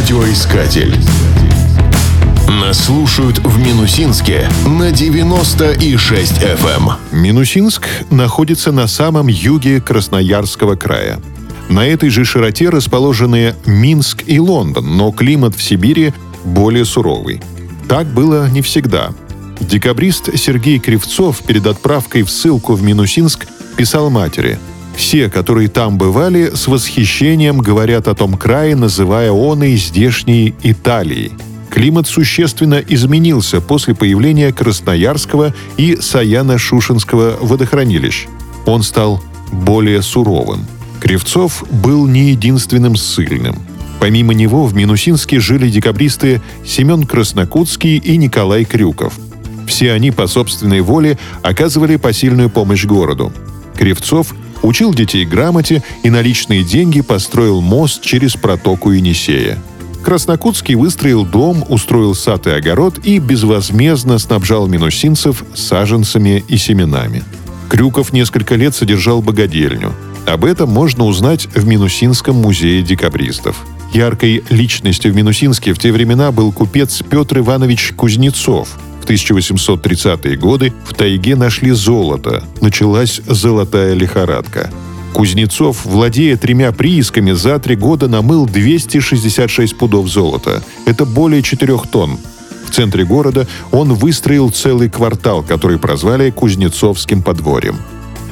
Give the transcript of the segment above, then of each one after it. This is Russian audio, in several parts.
Радиоискатель. Нас слушают в Минусинске на 96 FM. Эм. Минусинск находится на самом юге Красноярского края. На этой же широте расположены Минск и Лондон, но климат в Сибири более суровый. Так было не всегда. Декабрист Сергей Кривцов перед отправкой в ссылку в Минусинск писал матери – все, которые там бывали, с восхищением говорят о том крае, называя он и здешней Италией. Климат существенно изменился после появления Красноярского и Саяно-Шушенского водохранилищ. Он стал более суровым. Кривцов был не единственным ссыльным. Помимо него в Минусинске жили декабристы Семен Краснокутский и Николай Крюков. Все они по собственной воле оказывали посильную помощь городу. Кривцов учил детей грамоте и на личные деньги построил мост через протоку Енисея. Краснокутский выстроил дом, устроил сад и огород и безвозмездно снабжал минусинцев саженцами и семенами. Крюков несколько лет содержал богадельню. Об этом можно узнать в Минусинском музее декабристов. Яркой личностью в Минусинске в те времена был купец Петр Иванович Кузнецов – в 1830-е годы в тайге нашли золото. Началась золотая лихорадка. Кузнецов, владея тремя приисками, за три года намыл 266 пудов золота. Это более 4 тонн. В центре города он выстроил целый квартал, который прозвали Кузнецовским подворьем.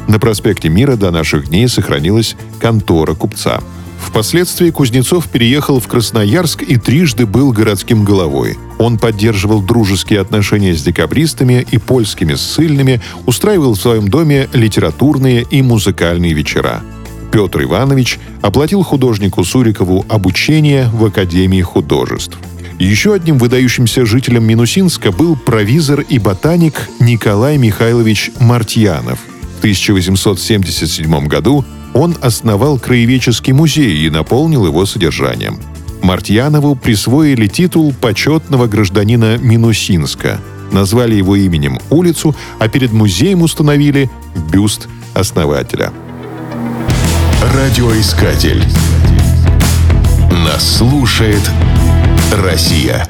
На проспекте Мира до наших дней сохранилась контора купца – Впоследствии Кузнецов переехал в Красноярск и трижды был городским головой. Он поддерживал дружеские отношения с декабристами и польскими ссыльными, устраивал в своем доме литературные и музыкальные вечера. Петр Иванович оплатил художнику Сурикову обучение в Академии художеств. Еще одним выдающимся жителем Минусинска был провизор и ботаник Николай Михайлович Мартьянов. В 1877 году он основал краеведческий музей и наполнил его содержанием. Мартьянову присвоили титул почетного гражданина Минусинска, назвали его именем улицу, а перед музеем установили бюст основателя. Радиоискатель. Нас слушает Россия.